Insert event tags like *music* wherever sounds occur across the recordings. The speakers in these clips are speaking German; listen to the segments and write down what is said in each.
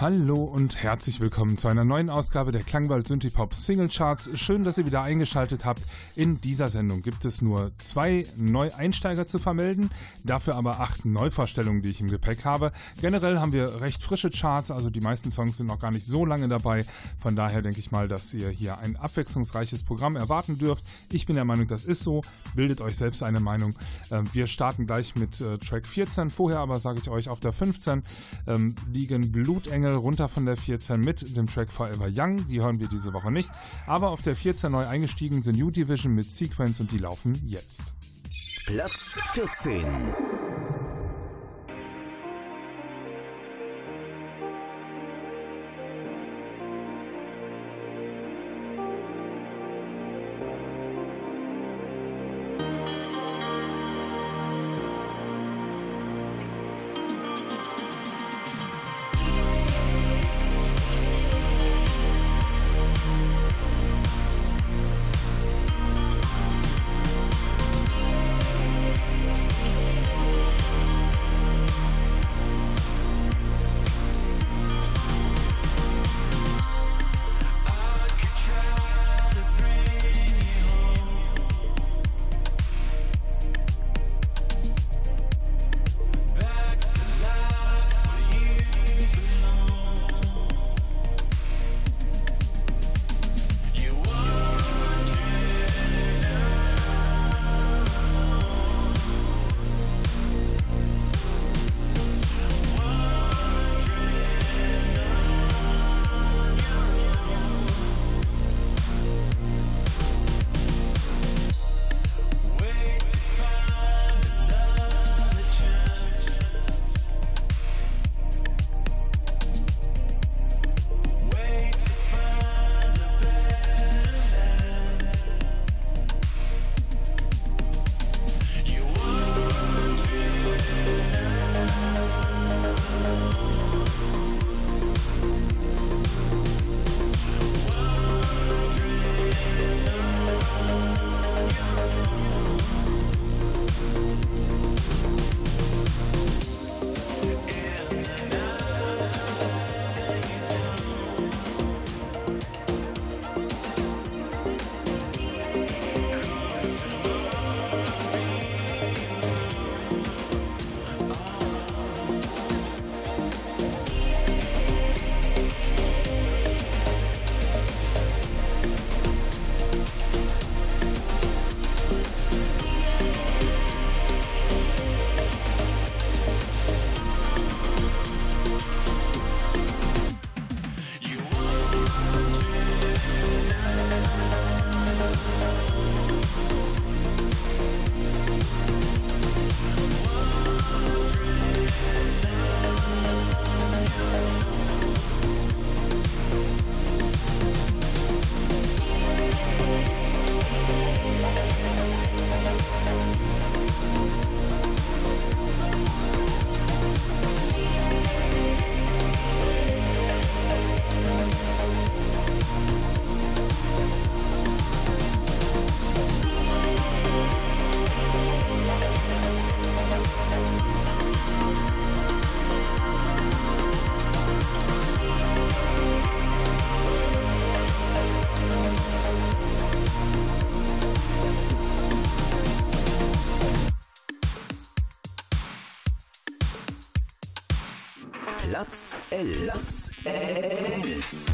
Hallo und herzlich willkommen zu einer neuen Ausgabe der Klangwald Synthipop Single Charts. Schön, dass ihr wieder eingeschaltet habt. In dieser Sendung gibt es nur zwei Neueinsteiger zu vermelden, dafür aber acht Neuvorstellungen, die ich im Gepäck habe. Generell haben wir recht frische Charts, also die meisten Songs sind noch gar nicht so lange dabei. Von daher denke ich mal, dass ihr hier ein abwechslungsreiches Programm erwarten dürft. Ich bin der Meinung, das ist so. Bildet euch selbst eine Meinung. Ähm, wir starten gleich mit äh, Track 14. Vorher aber sage ich euch, auf der 15 ähm, liegen Blutengel Single runter von der 14 mit dem Track Forever Young. Die hören wir diese Woche nicht. Aber auf der 14 neu eingestiegen The New Division mit Sequence und die laufen jetzt. Platz 14. Platz 11.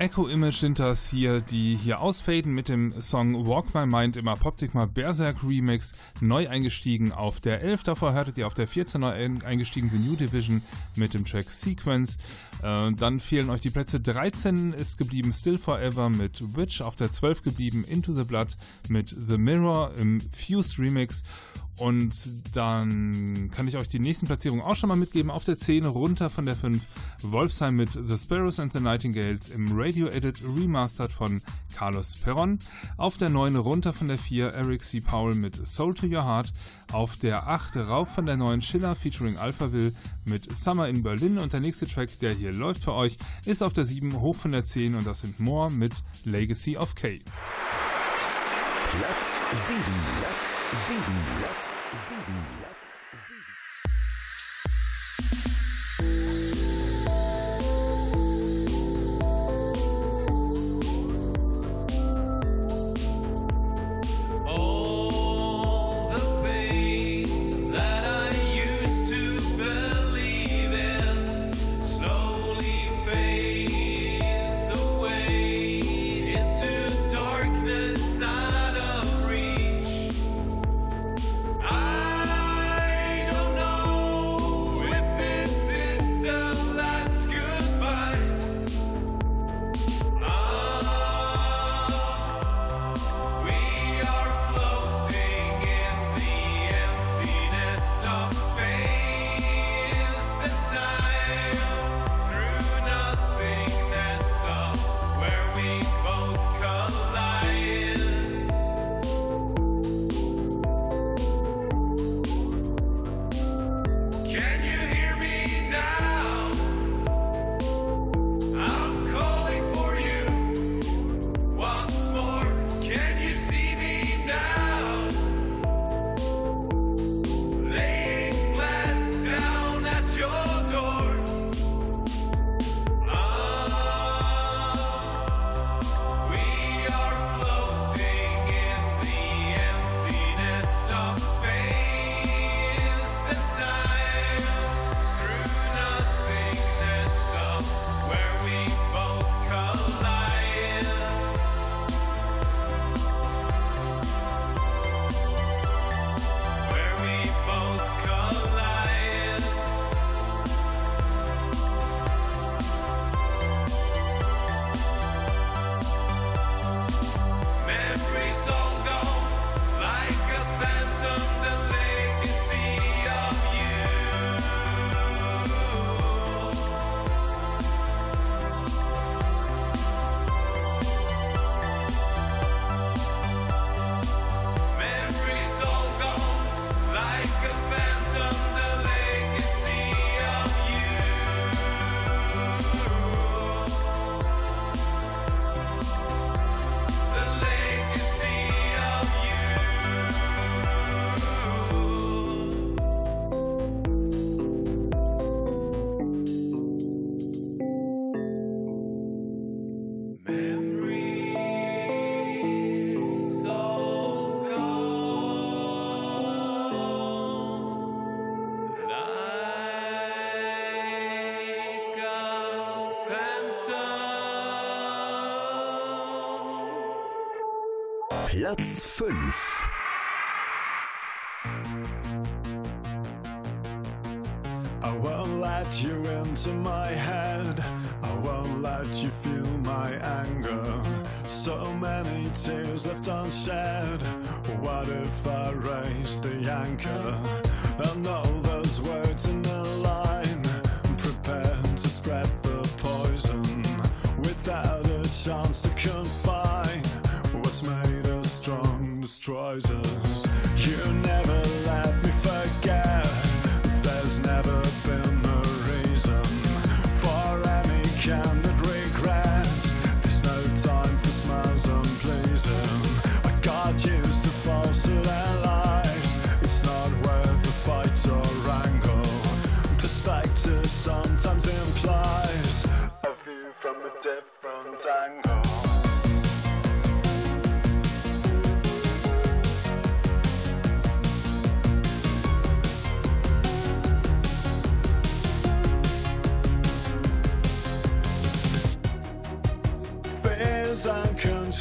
Echo Image sind das hier, die hier ausfaden mit dem Song Walk My Mind im Apoptigma Berserk Remix, neu eingestiegen auf der 11. Davor hörtet ihr auf der 14 neu eingestiegen The New Division mit dem Track Sequence. Äh, dann fehlen euch die Plätze 13 ist geblieben Still Forever mit Witch, auf der 12 geblieben Into the Blood mit The Mirror im Fused Remix und dann kann ich euch die nächsten Platzierungen auch schon mal mitgeben. Auf der 10 runter von der 5 Wolfsheim mit The Sparrows and the Nightingales im Radio Edit Remastered von Carlos Perron. Auf der 9 runter von der 4 Eric C. Powell mit Soul to Your Heart. Auf der 8 rauf von der 9 Schiller featuring Alphaville mit Summer in Berlin. Und der nächste Track, der hier läuft für euch, ist auf der 7 hoch von der 10 und das sind More mit Legacy of K. Platz 7. Platz 7. Platz Sieben. Tears left unshed. What if I raise the anchor? And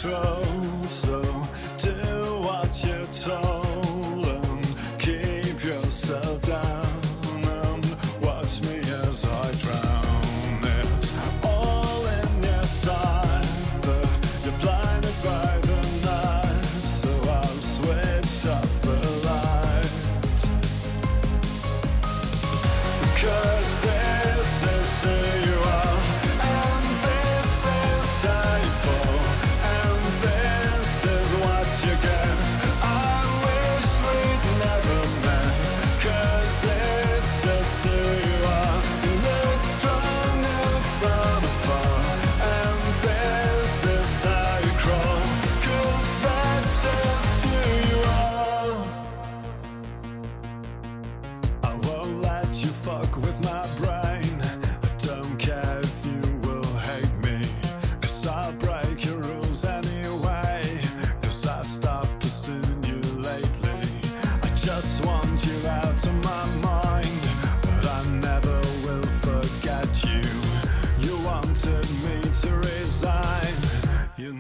control, so do what you're told.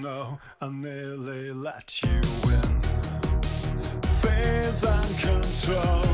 know I nearly let you in. Fears and control.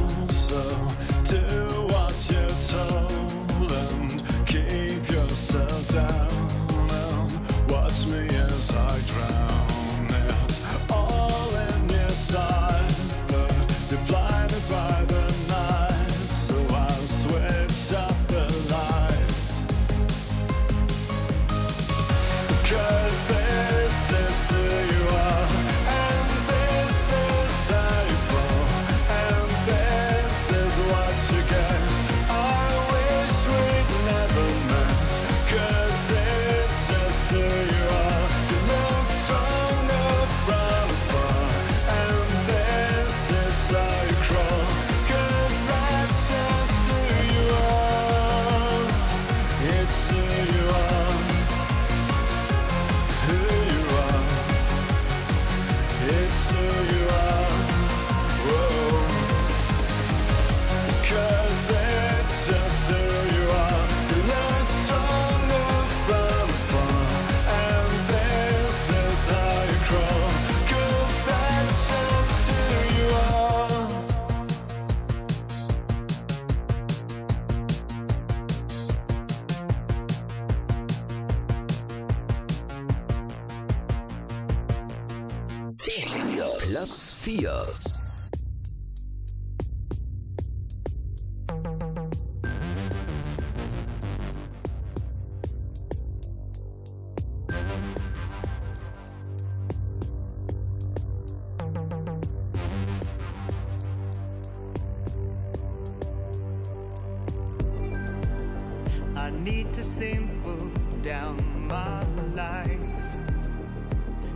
simple down my life.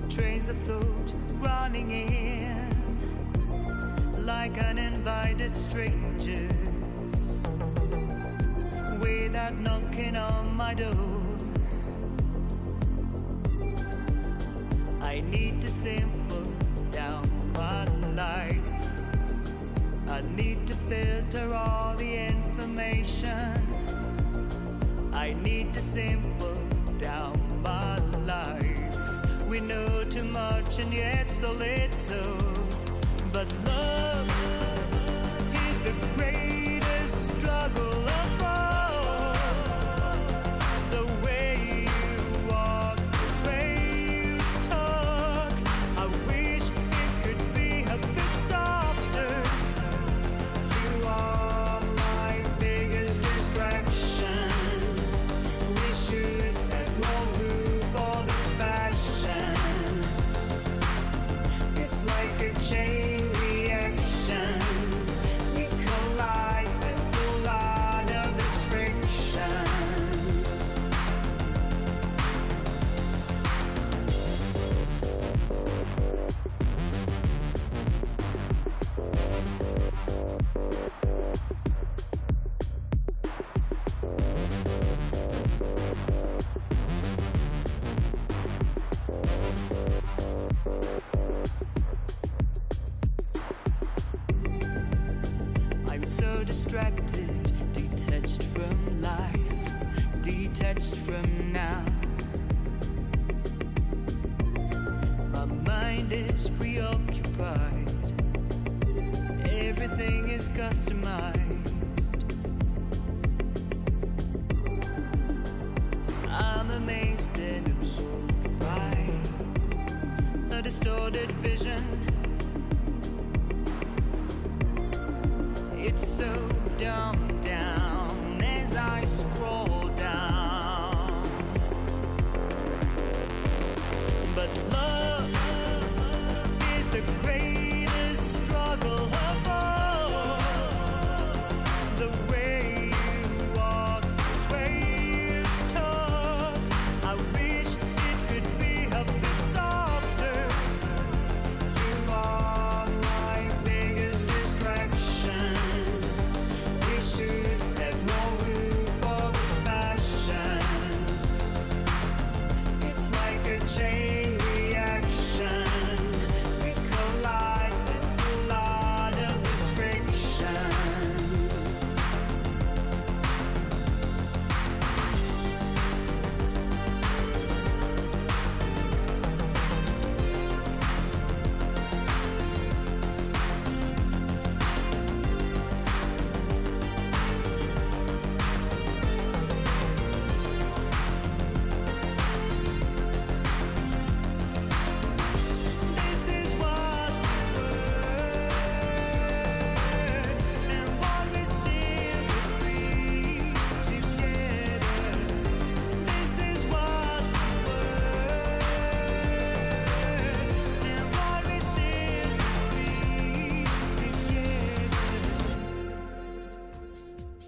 Trains of thought running in like uninvited strangers without knocking on my door. I need to simple. a little mind is preoccupied. Everything is customized. I'm amazed and absorbed by a distorted vision. It's so dumbed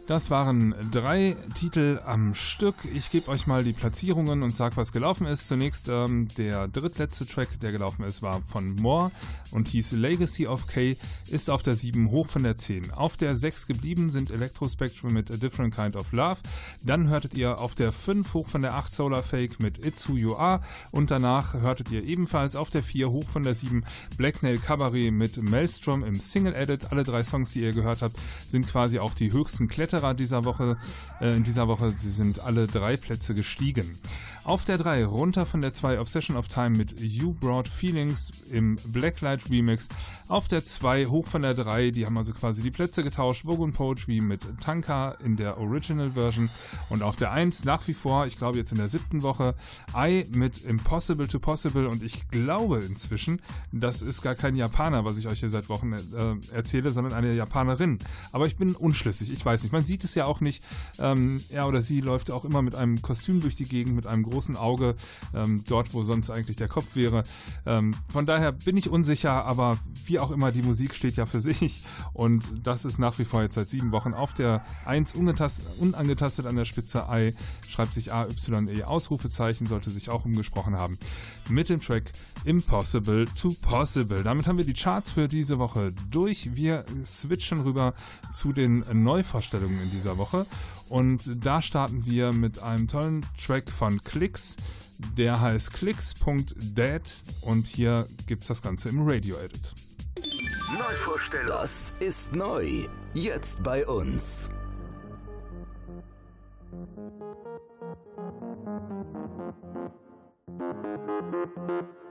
Das waren drei Titel am Stück. Ich gebe euch mal die Platzierungen und sag, was gelaufen ist. Zunächst ähm, der drittletzte Track, der gelaufen ist, war von Moore und hieß Legacy of K, ist auf der 7 hoch von der 10. Auf der 6 geblieben sind Electrospectrum mit A Different Kind of Love. Dann hörtet ihr auf der 5 hoch von der 8 Solar Fake mit It's Who You Are und danach hörtet ihr ebenfalls auf der 4 hoch von der 7 Black Nail Cabaret mit Maelstrom im Single Edit. Alle drei Songs, die ihr gehört habt, sind quasi auch die höchsten Kletterer dieser Woche. Äh, in dieser Woche, sie sind alle drei Plätze gestiegen. Auf der 3 runter von der 2 Obsession of Time mit You Brought Feelings im Blacklight Remix. Auf der 2 hoch von der 3, die haben also quasi die Plätze getauscht. Vogue Poetry mit Tanka in der Original Version. Und auf der 1 nach wie vor, ich glaube jetzt in der siebten Woche, I mit Impossible to Possible. Und ich glaube inzwischen, das ist gar kein Japaner, was ich euch hier seit Wochen äh, erzähle, sondern eine Japanerin. Aber ich bin unschlüssig, ich weiß nicht. Man sieht es ja auch nicht. Ähm, er oder sie läuft auch immer mit einem Kostüm durch die Gegend, mit einem großen Auge, ähm, dort, wo sonst eigentlich der Kopf wäre. Ähm, von daher bin ich unsicher, aber wie auch immer, die Musik steht ja für sich und das ist nach wie vor jetzt seit sieben Wochen auf der 1 ungetastet, unangetastet an der Spitze I, schreibt sich AYE Ausrufezeichen, sollte sich auch umgesprochen haben, mit dem Track Impossible to Possible. Damit haben wir die Charts für diese Woche durch. Wir switchen rüber zu den Neuvorstellungen in dieser Woche und da starten wir mit einem tollen Track von Clicks. Der heißt clicks.dead und hier gibt es das Ganze im Radio-Edit. Neuvorstellung. Das ist neu. Jetzt bei uns. Pieces on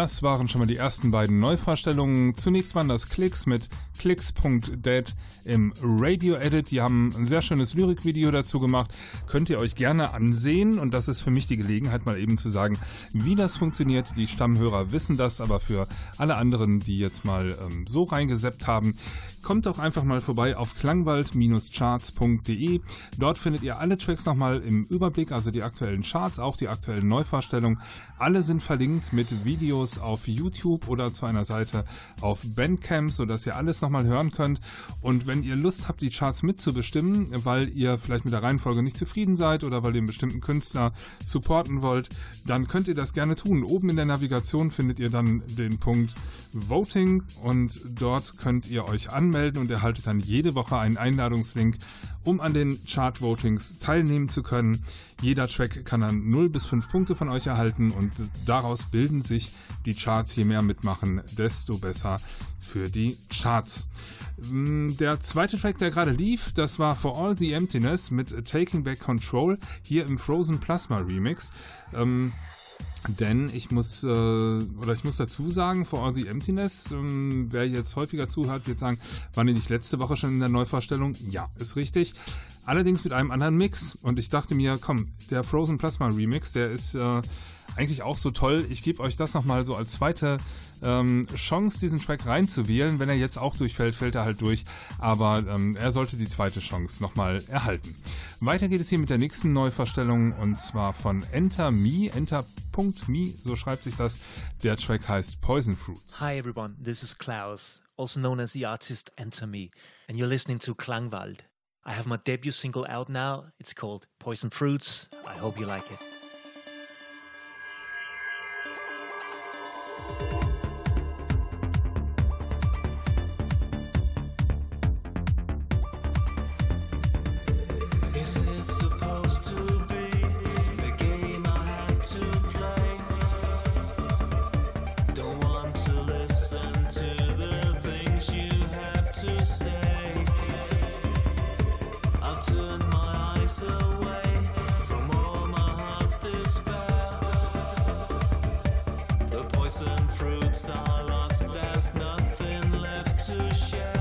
Das waren schon mal die ersten beiden Neuvorstellungen. Zunächst waren das Klicks mit clicks.dead im Radio Edit. Die haben ein sehr schönes Lyrikvideo dazu gemacht. Könnt ihr euch gerne ansehen. Und das ist für mich die Gelegenheit, mal eben zu sagen, wie das funktioniert. Die Stammhörer wissen das, aber für alle anderen, die jetzt mal ähm, so reingeseppt haben, kommt doch einfach mal vorbei auf klangwald-charts.de. Dort findet ihr alle Tracks nochmal im Überblick, also die aktuellen Charts, auch die aktuellen Neuvorstellungen. Alle sind verlinkt mit Videos auf YouTube oder zu einer Seite auf Bandcamp, sodass ihr alles nochmal hören könnt. Und wenn ihr Lust habt, die Charts mitzubestimmen, weil ihr vielleicht mit der Reihenfolge nicht zufrieden seid oder weil ihr einen bestimmten Künstler supporten wollt, dann könnt ihr das gerne tun. Oben in der Navigation findet ihr dann den Punkt Voting und dort könnt ihr euch anmelden und erhaltet dann jede Woche einen Einladungslink, um an den Chart-Votings teilnehmen zu können. Jeder Track kann dann 0 bis 5 Punkte von euch erhalten und daraus bilden sich die Charts. Je mehr mitmachen, desto besser für die Charts. Mm, der zweite Track, der gerade lief, das war For All the Emptiness mit Taking Back Control hier im Frozen Plasma Remix. Ähm, denn ich muss, äh, oder ich muss dazu sagen, For All the Emptiness, ähm, wer jetzt häufiger zuhört, wird sagen, waren die nicht letzte Woche schon in der Neuvorstellung? Ja, ist richtig. Allerdings mit einem anderen Mix. Und ich dachte mir, komm, der Frozen Plasma Remix, der ist äh, eigentlich auch so toll. Ich gebe euch das nochmal so als zweite ähm, Chance, diesen Track reinzuwählen. Wenn er jetzt auch durchfällt, fällt er halt durch. Aber ähm, er sollte die zweite Chance nochmal erhalten. Weiter geht es hier mit der nächsten Neuverstellung und zwar von Enter Me, Enter.me, so schreibt sich das. Der Track heißt Poison Fruits. Hi everyone, this is Klaus, also known as the artist Enter Me, and you're listening to Klangwald. I have my debut single out now. It's called Poison Fruits. I hope you like it. Thank you. Poison fruits are lost, there's nothing left to share.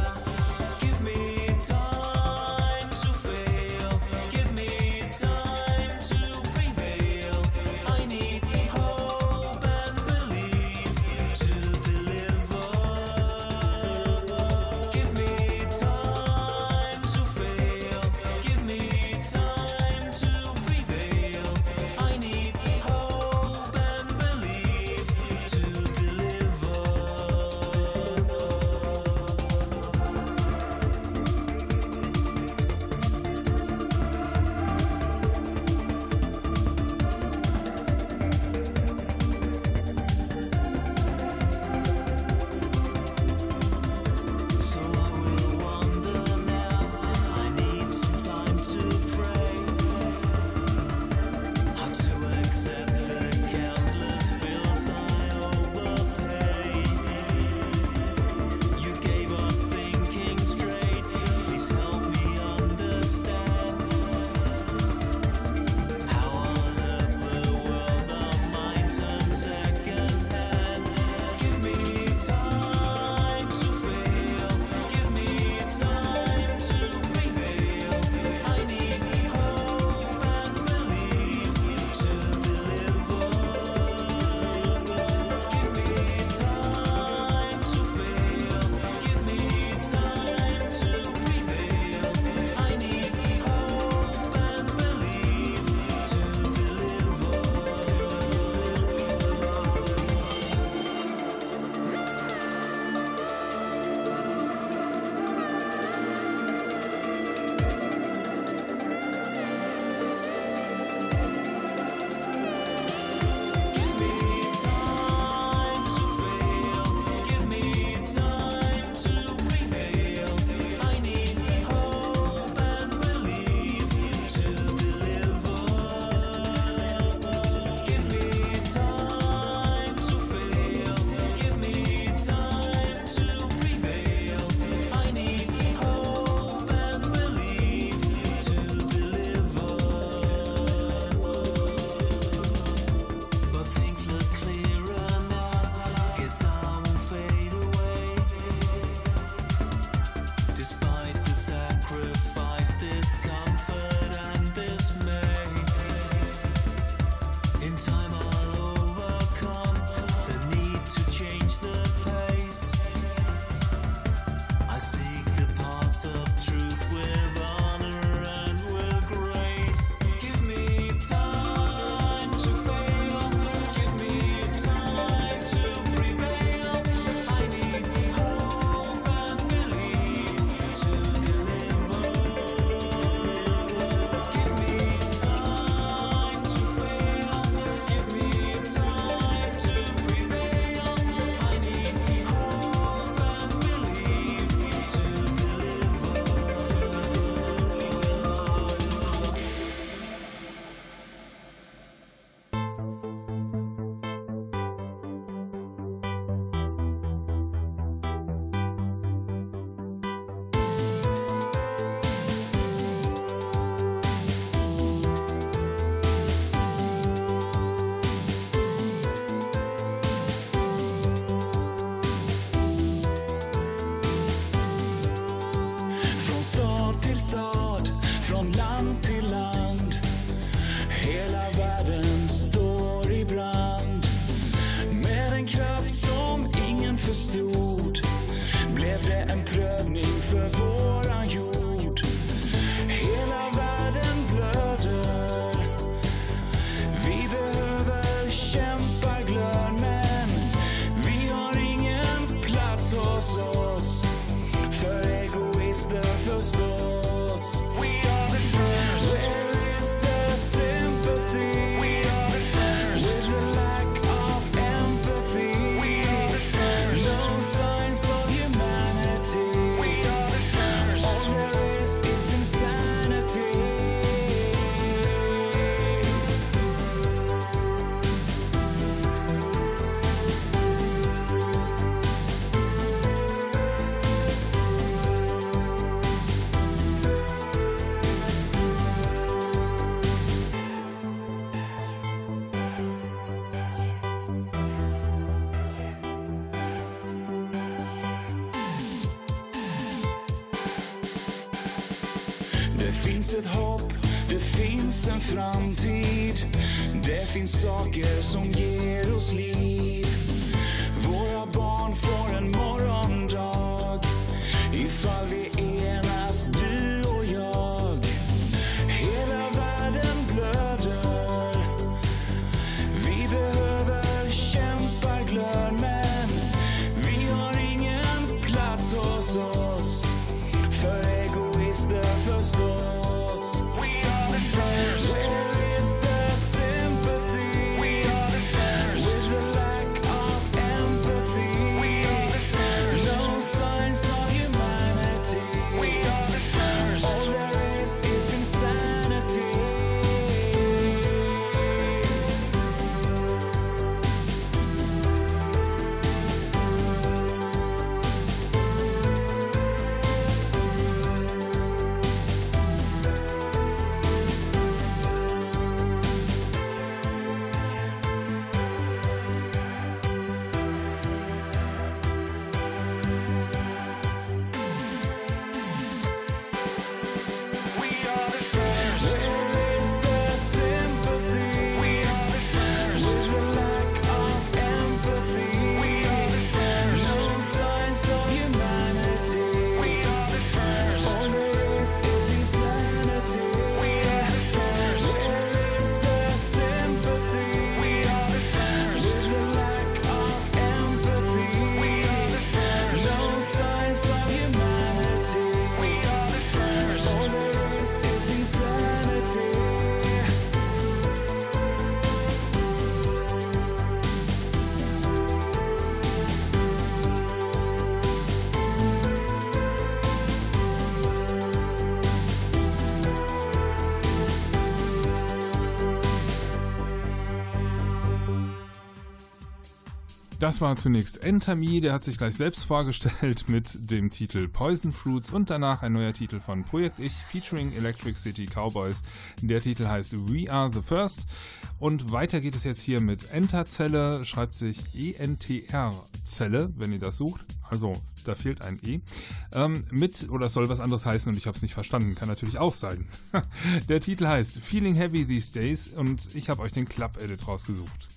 finns en framtid. Det finns saker som ger oss liv. Das war zunächst Entami, der hat sich gleich selbst vorgestellt mit dem Titel Poison Fruits und danach ein neuer Titel von Projekt Ich featuring Electric City Cowboys. Der Titel heißt We Are the First. Und weiter geht es jetzt hier mit Enterzelle, schreibt sich ENTR-Zelle, wenn ihr das sucht. Also, da fehlt ein E. Ähm, mit, oder es soll was anderes heißen und ich habe es nicht verstanden. Kann natürlich auch sein. *laughs* Der Titel heißt Feeling Heavy These Days und ich habe euch den Club-Edit rausgesucht.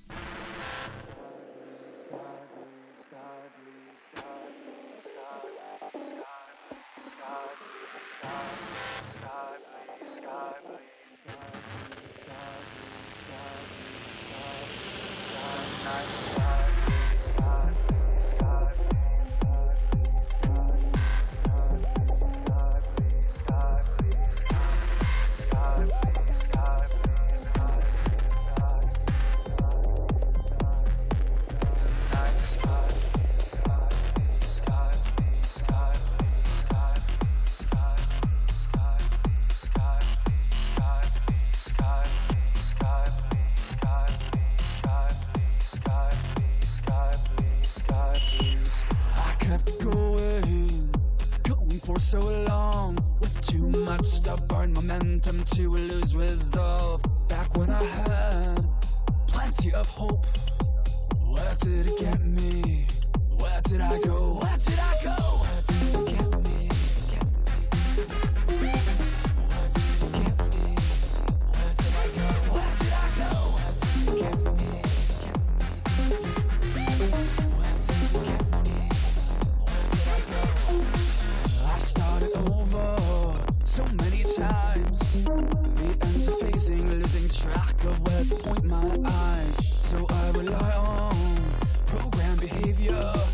Behavior.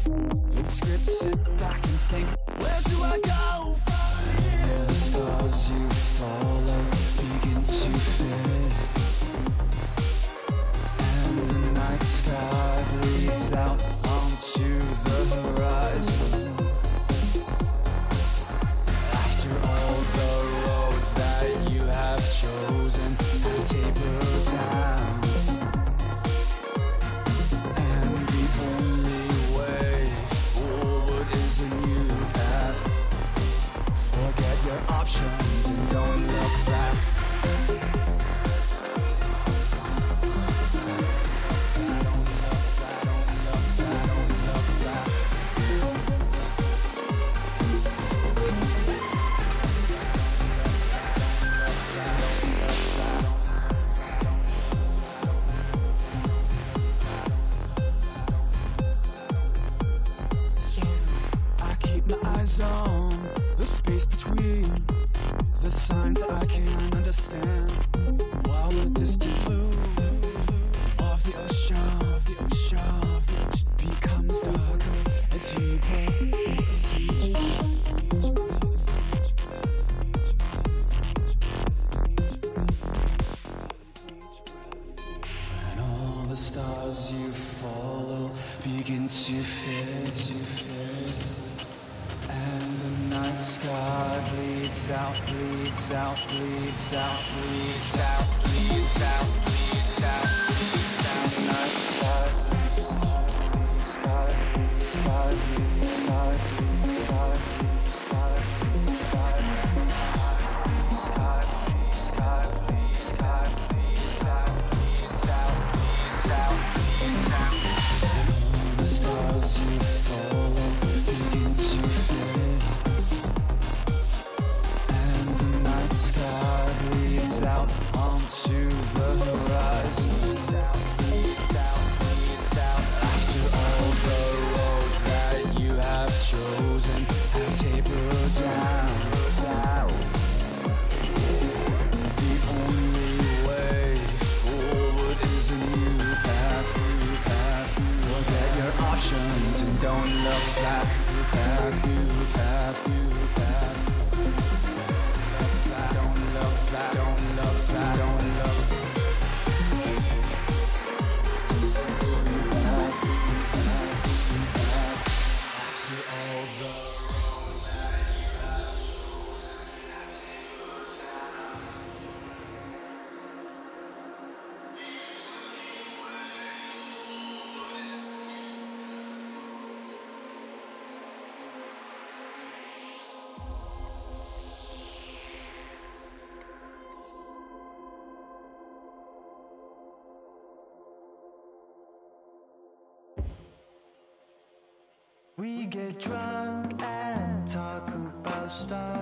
We get drunk and talk about stuff.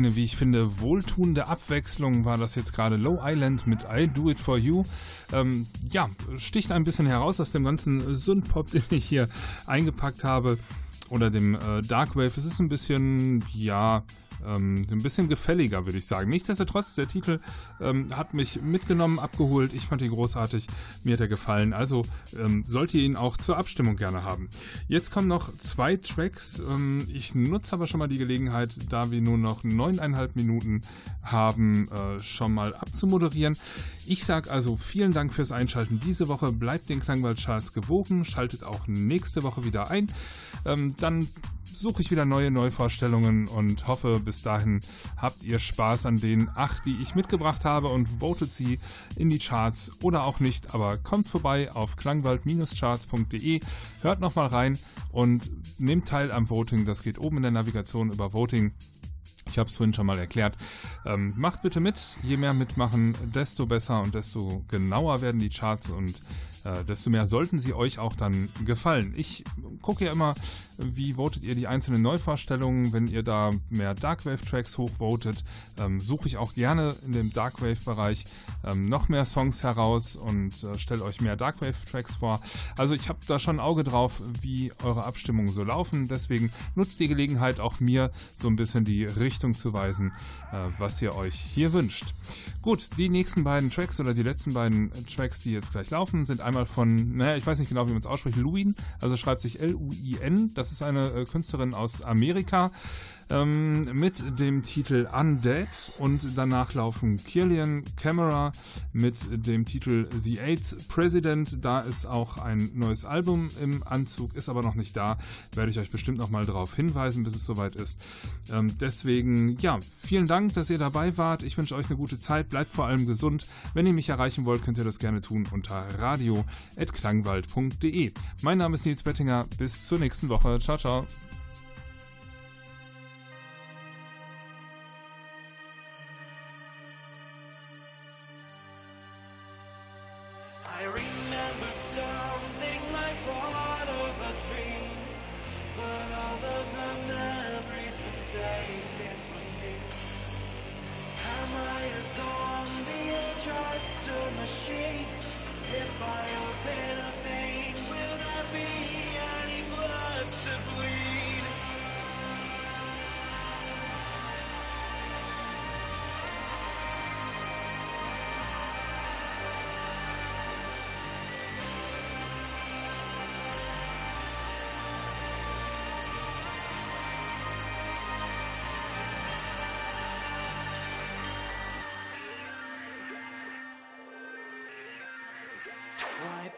Eine, wie ich finde, wohltuende Abwechslung war das jetzt gerade Low Island mit I Do It For You. Ähm, ja, sticht ein bisschen heraus aus dem ganzen Synth-Pop, *laughs* den ich hier eingepackt habe. Oder dem äh, Darkwave. Es ist ein bisschen, ja, ähm, ein bisschen gefälliger, würde ich sagen. Nichtsdestotrotz, der Titel ähm, hat mich mitgenommen, abgeholt. Ich fand ihn großartig. Mir hat er gefallen. Also ähm, sollt ihr ihn auch zur Abstimmung gerne haben. Jetzt kommen noch zwei Tracks. Ähm, ich nutze aber schon mal die Gelegenheit, da wir nur noch neuneinhalb Minuten haben, äh, schon mal abzumoderieren. Ich sage also vielen Dank fürs Einschalten diese Woche. Bleibt den Klangwald-Charts gewogen. Schaltet auch nächste Woche wieder ein. Ähm, dann suche ich wieder neue Neuvorstellungen und hoffe, bis dahin habt ihr Spaß an den acht, die ich mitgebracht habe und votet sie in die Charts oder auch nicht, aber kommt vorbei auf klangwald-charts.de, hört nochmal rein und nehmt teil am Voting. Das geht oben in der Navigation über Voting. Ich habe es vorhin schon mal erklärt. Ähm, macht bitte mit. Je mehr mitmachen, desto besser und desto genauer werden die Charts und äh, desto mehr sollten sie euch auch dann gefallen. Ich gucke ja immer, wie votet ihr die einzelnen Neuvorstellungen. Wenn ihr da mehr Darkwave-Tracks hochvotet, ähm, suche ich auch gerne in dem Darkwave-Bereich ähm, noch mehr Songs heraus und äh, stelle euch mehr Darkwave-Tracks vor. Also ich habe da schon ein Auge drauf, wie eure Abstimmungen so laufen. Deswegen nutzt die Gelegenheit auch mir so ein bisschen die Richtung zu weisen, äh, was ihr euch hier wünscht. Gut, die nächsten beiden Tracks oder die letzten beiden Tracks, die jetzt gleich laufen, sind einmal von, naja, ich weiß nicht genau, wie man es ausspricht, Luin, also schreibt sich L-U-I-N. Das ist eine äh, Künstlerin aus Amerika ähm, mit dem Titel Undead und danach laufen Killian Camera mit dem Titel The Eighth President. Da ist auch ein neues Album im Anzug, ist aber noch nicht da. Werde ich euch bestimmt noch mal darauf hinweisen, bis es soweit ist. Ähm, deswegen, ja, vielen Dank, dass ihr dabei wart. Ich wünsche euch eine gute Zeit. Bleibt vor allem gesund. Wenn ihr mich erreichen wollt, könnt ihr das gerne tun unter radio.klangwald.de. Mein Name ist Nils Bettinger. Bis zur nächsten Woche. Ciao, ciao.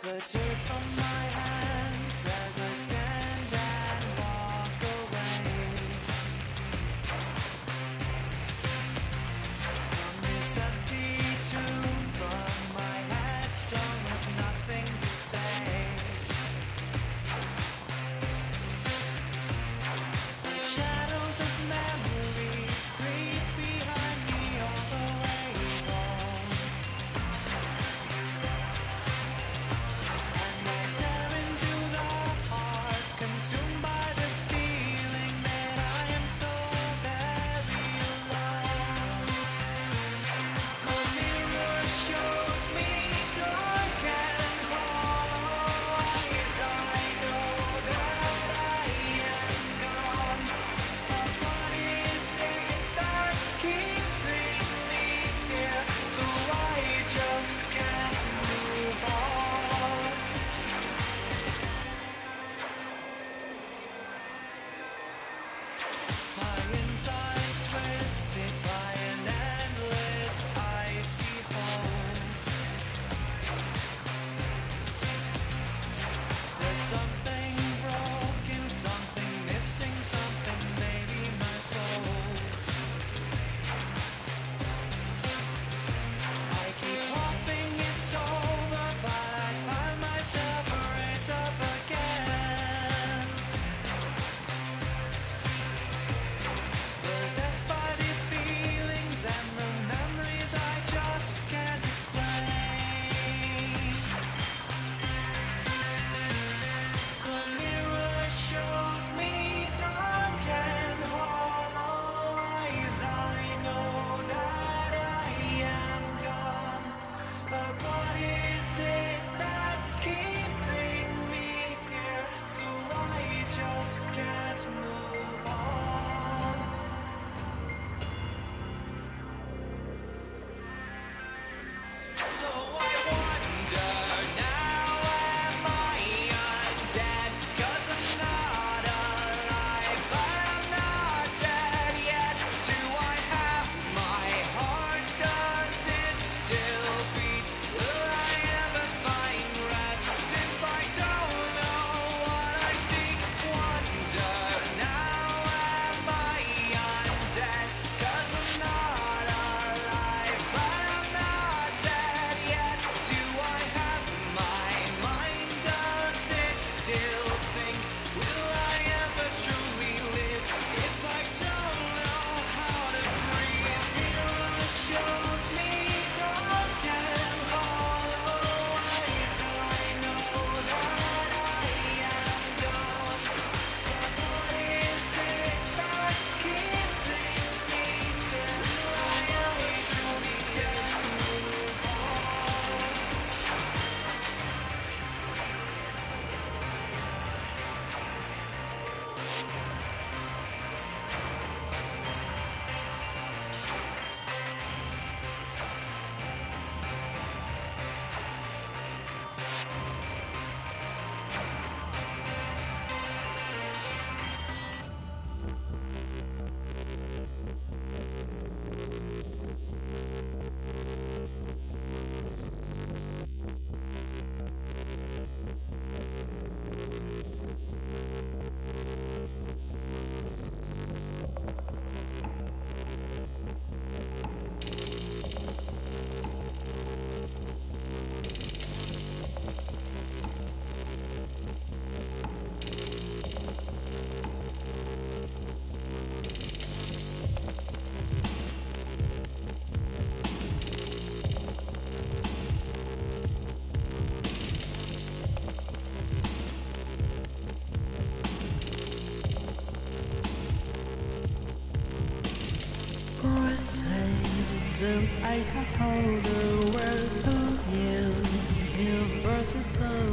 The dirt from my hands and I hold the world who's you. You versus of